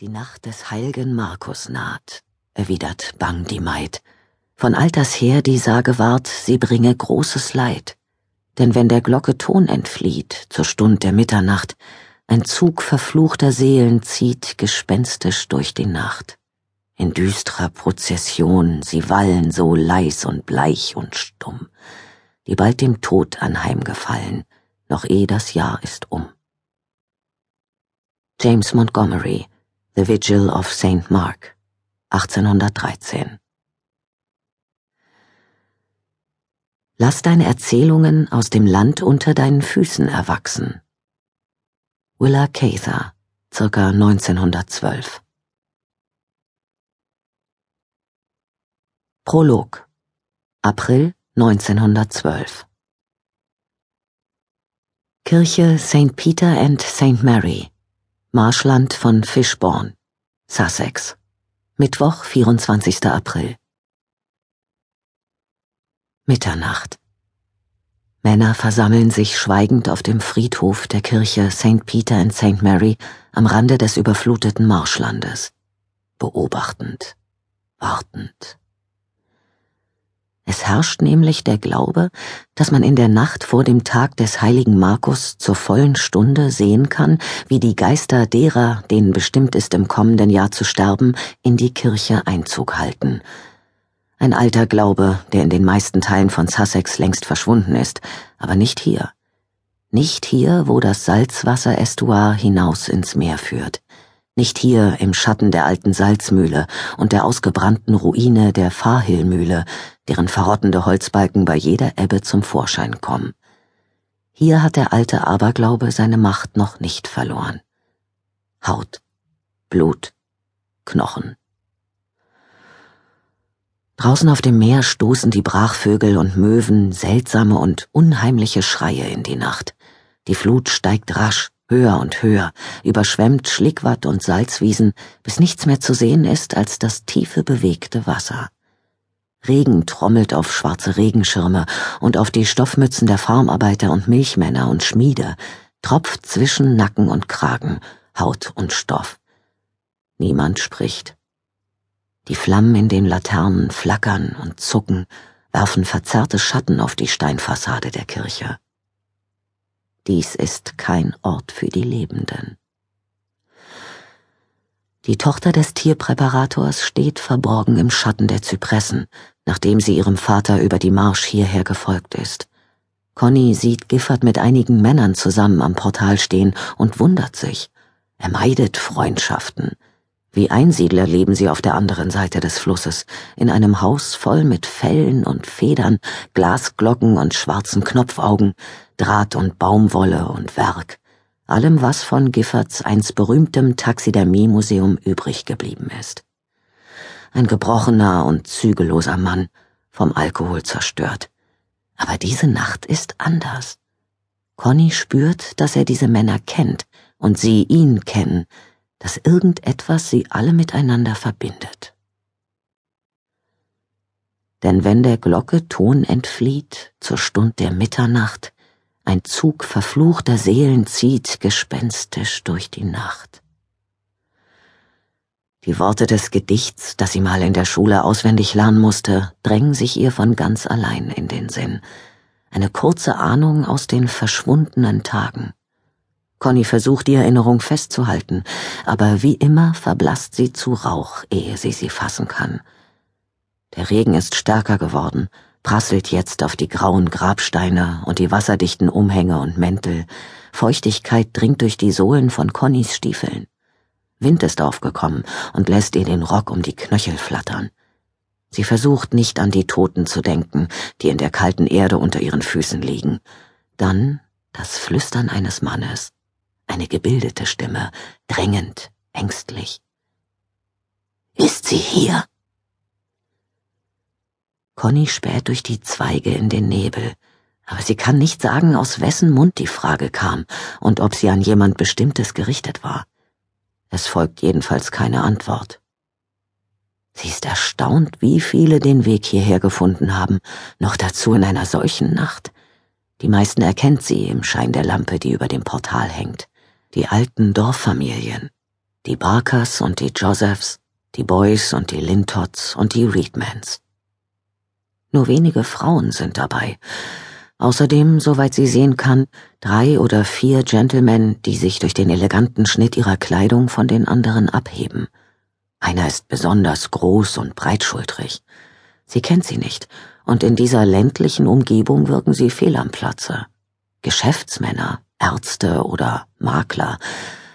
Die Nacht des heilgen Markus naht, erwidert bang die Maid. Von alters her die Sage ward, sie bringe großes Leid. Denn wenn der Glocke Ton entflieht, zur Stund der Mitternacht, ein Zug verfluchter Seelen zieht gespenstisch durch die Nacht. In düstrer Prozession sie wallen so leis und bleich und stumm, die bald dem Tod anheimgefallen, noch eh das Jahr ist um. James Montgomery The Vigil of St. Mark, 1813. Lass deine Erzählungen aus dem Land unter deinen Füßen erwachsen. Willa Cather, circa 1912. Prolog April 1912 Kirche St. Peter and St. Mary Marschland von Fishbourne, Sussex. Mittwoch, 24. April. Mitternacht. Männer versammeln sich schweigend auf dem Friedhof der Kirche St. Peter and St. Mary am Rande des überfluteten Marschlandes, beobachtend, wartend. Es herrscht nämlich der Glaube, dass man in der Nacht vor dem Tag des heiligen Markus zur vollen Stunde sehen kann, wie die Geister derer, denen bestimmt ist, im kommenden Jahr zu sterben, in die Kirche Einzug halten. Ein alter Glaube, der in den meisten Teilen von Sussex längst verschwunden ist, aber nicht hier. Nicht hier, wo das Salzwasser-Estuar hinaus ins Meer führt nicht hier im Schatten der alten Salzmühle und der ausgebrannten Ruine der Fahrhillmühle, deren verrottende Holzbalken bei jeder Ebbe zum Vorschein kommen. Hier hat der alte Aberglaube seine Macht noch nicht verloren. Haut, Blut, Knochen. Draußen auf dem Meer stoßen die Brachvögel und Möwen seltsame und unheimliche Schreie in die Nacht. Die Flut steigt rasch, höher und höher, überschwemmt Schlickwatt und Salzwiesen, bis nichts mehr zu sehen ist als das tiefe bewegte Wasser. Regen trommelt auf schwarze Regenschirme und auf die Stoffmützen der Farmarbeiter und Milchmänner und Schmiede, tropft zwischen Nacken und Kragen, Haut und Stoff. Niemand spricht. Die Flammen in den Laternen flackern und zucken, werfen verzerrte Schatten auf die Steinfassade der Kirche. Dies ist kein Ort für die Lebenden. Die Tochter des Tierpräparators steht verborgen im Schatten der Zypressen, nachdem sie ihrem Vater über die Marsch hierher gefolgt ist. Conny sieht Giffard mit einigen Männern zusammen am Portal stehen und wundert sich. Er meidet Freundschaften. Wie Einsiedler leben sie auf der anderen Seite des Flusses, in einem Haus voll mit Fellen und Federn, Glasglocken und schwarzen Knopfaugen, Draht und Baumwolle und Werk, allem, was von Giffords einst berühmtem Taxidermiemuseum übrig geblieben ist. Ein gebrochener und zügelloser Mann, vom Alkohol zerstört. Aber diese Nacht ist anders. Conny spürt, dass er diese Männer kennt und sie ihn kennen, dass irgendetwas sie alle miteinander verbindet. Denn wenn der Glocke Ton entflieht zur Stund der Mitternacht, ein Zug verfluchter Seelen zieht gespenstisch durch die Nacht. Die Worte des Gedichts, das sie mal in der Schule auswendig lernen musste, drängen sich ihr von ganz allein in den Sinn. Eine kurze Ahnung aus den verschwundenen Tagen. Conny versucht die Erinnerung festzuhalten, aber wie immer verblasst sie zu Rauch, ehe sie sie fassen kann. Der Regen ist stärker geworden, prasselt jetzt auf die grauen Grabsteine und die wasserdichten Umhänge und Mäntel. Feuchtigkeit dringt durch die Sohlen von Connys Stiefeln. Wind ist aufgekommen und lässt ihr den Rock um die Knöchel flattern. Sie versucht nicht an die Toten zu denken, die in der kalten Erde unter ihren Füßen liegen. Dann das Flüstern eines Mannes, eine gebildete Stimme, drängend, ängstlich. Ist sie hier? Conny späht durch die Zweige in den Nebel, aber sie kann nicht sagen, aus wessen Mund die Frage kam und ob sie an jemand Bestimmtes gerichtet war. Es folgt jedenfalls keine Antwort. Sie ist erstaunt, wie viele den Weg hierher gefunden haben, noch dazu in einer solchen Nacht. Die meisten erkennt sie im Schein der Lampe, die über dem Portal hängt. Die alten Dorffamilien. Die Barkers und die Josephs, die Boys und die Lintotts und die Reedmans. Nur wenige Frauen sind dabei. Außerdem, soweit sie sehen kann, drei oder vier Gentlemen, die sich durch den eleganten Schnitt ihrer Kleidung von den anderen abheben. Einer ist besonders groß und breitschultrig. Sie kennt sie nicht, und in dieser ländlichen Umgebung wirken sie fehl am Platze. Geschäftsmänner, Ärzte oder Makler,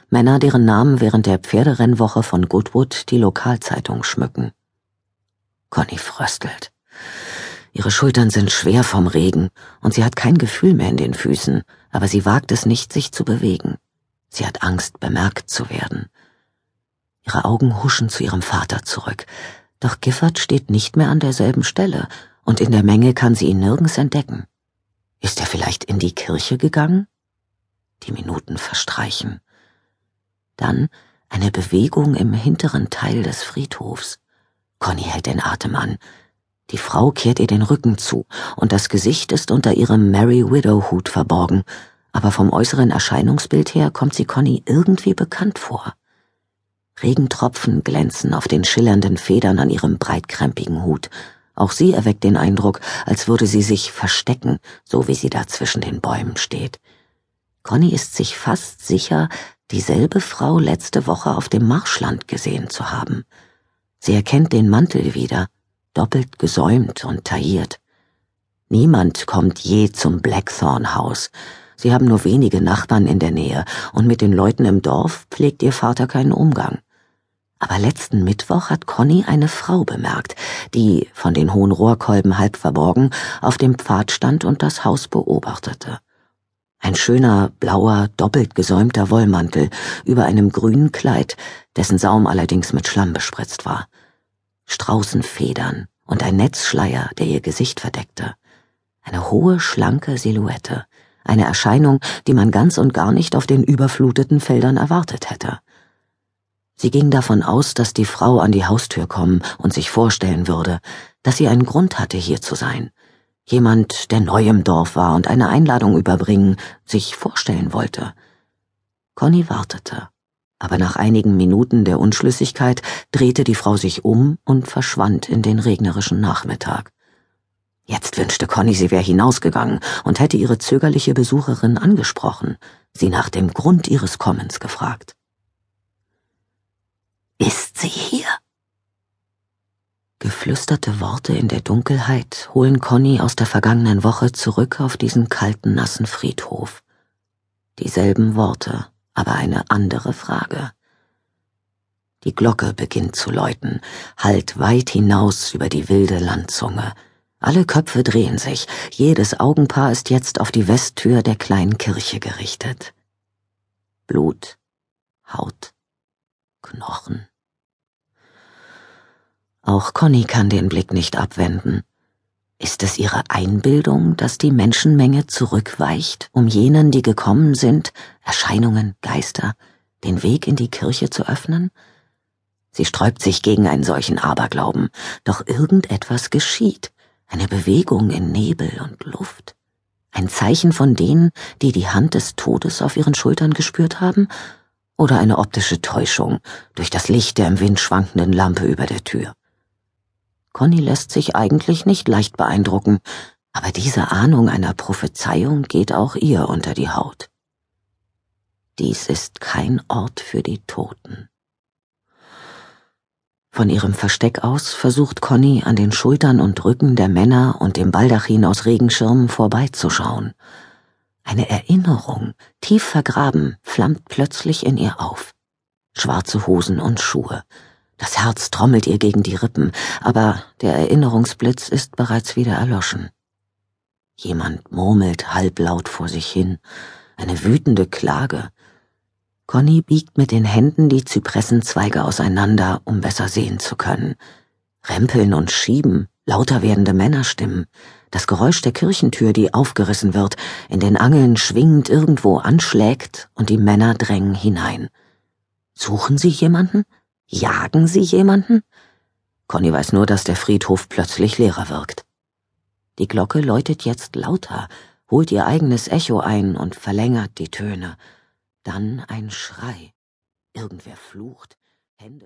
Männer, deren Namen während der Pferderennwoche von Goodwood die Lokalzeitung schmücken. Conny fröstelt. Ihre Schultern sind schwer vom Regen und sie hat kein Gefühl mehr in den Füßen, aber sie wagt es nicht, sich zu bewegen. Sie hat Angst, bemerkt zu werden. Ihre Augen huschen zu ihrem Vater zurück, doch Giffard steht nicht mehr an derselben Stelle, und in der Menge kann sie ihn nirgends entdecken. Ist er vielleicht in die Kirche gegangen? Die Minuten verstreichen. Dann eine Bewegung im hinteren Teil des Friedhofs. Conny hält den Atem an. Die Frau kehrt ihr den Rücken zu, und das Gesicht ist unter ihrem Mary Widow Hut verborgen, aber vom äußeren Erscheinungsbild her kommt sie Conny irgendwie bekannt vor. Regentropfen glänzen auf den schillernden Federn an ihrem breitkrempigen Hut. Auch sie erweckt den Eindruck, als würde sie sich verstecken, so wie sie da zwischen den Bäumen steht. Conny ist sich fast sicher, dieselbe Frau letzte Woche auf dem Marschland gesehen zu haben. Sie erkennt den Mantel wieder, doppelt gesäumt und tailliert. Niemand kommt je zum Blackthorn-Haus. Sie haben nur wenige Nachbarn in der Nähe, und mit den Leuten im Dorf pflegt ihr Vater keinen Umgang. Aber letzten Mittwoch hat Conny eine Frau bemerkt, die, von den hohen Rohrkolben halb verborgen, auf dem Pfad stand und das Haus beobachtete. Ein schöner, blauer, doppelt gesäumter Wollmantel über einem grünen Kleid, dessen Saum allerdings mit Schlamm bespritzt war. Straußenfedern und ein Netzschleier, der ihr Gesicht verdeckte. Eine hohe, schlanke Silhouette, eine Erscheinung, die man ganz und gar nicht auf den überfluteten Feldern erwartet hätte. Sie ging davon aus, dass die Frau an die Haustür kommen und sich vorstellen würde, dass sie einen Grund hatte, hier zu sein. Jemand, der neu im Dorf war und eine Einladung überbringen, sich vorstellen wollte. Conny wartete aber nach einigen Minuten der Unschlüssigkeit drehte die Frau sich um und verschwand in den regnerischen Nachmittag. Jetzt wünschte Conny, sie wäre hinausgegangen und hätte ihre zögerliche Besucherin angesprochen, sie nach dem Grund ihres Kommens gefragt. Ist sie hier? Geflüsterte Worte in der Dunkelheit holen Conny aus der vergangenen Woche zurück auf diesen kalten, nassen Friedhof. Dieselben Worte, aber eine andere Frage. Die Glocke beginnt zu läuten, hallt weit hinaus über die wilde Landzunge. Alle Köpfe drehen sich, jedes Augenpaar ist jetzt auf die Westtür der kleinen Kirche gerichtet. Blut, Haut, Knochen. Auch Conny kann den Blick nicht abwenden. Ist es ihre Einbildung, dass die Menschenmenge zurückweicht, um jenen, die gekommen sind, Erscheinungen, Geister, den Weg in die Kirche zu öffnen? Sie sträubt sich gegen einen solchen Aberglauben, doch irgendetwas geschieht, eine Bewegung in Nebel und Luft, ein Zeichen von denen, die die Hand des Todes auf ihren Schultern gespürt haben, oder eine optische Täuschung durch das Licht der im Wind schwankenden Lampe über der Tür. Conny lässt sich eigentlich nicht leicht beeindrucken, aber diese Ahnung einer Prophezeiung geht auch ihr unter die Haut. Dies ist kein Ort für die Toten. Von ihrem Versteck aus versucht Conny an den Schultern und Rücken der Männer und dem Baldachin aus Regenschirmen vorbeizuschauen. Eine Erinnerung, tief vergraben, flammt plötzlich in ihr auf. Schwarze Hosen und Schuhe, das Herz trommelt ihr gegen die Rippen, aber der Erinnerungsblitz ist bereits wieder erloschen. Jemand murmelt halblaut vor sich hin, eine wütende Klage. Conny biegt mit den Händen die Zypressenzweige auseinander, um besser sehen zu können. Rempeln und Schieben, lauter werdende Männerstimmen, das Geräusch der Kirchentür, die aufgerissen wird, in den Angeln schwingend irgendwo anschlägt und die Männer drängen hinein. Suchen sie jemanden? Jagen Sie jemanden? Conny weiß nur, dass der Friedhof plötzlich leerer wirkt. Die Glocke läutet jetzt lauter, holt ihr eigenes Echo ein und verlängert die Töne. Dann ein Schrei. Irgendwer flucht, Hände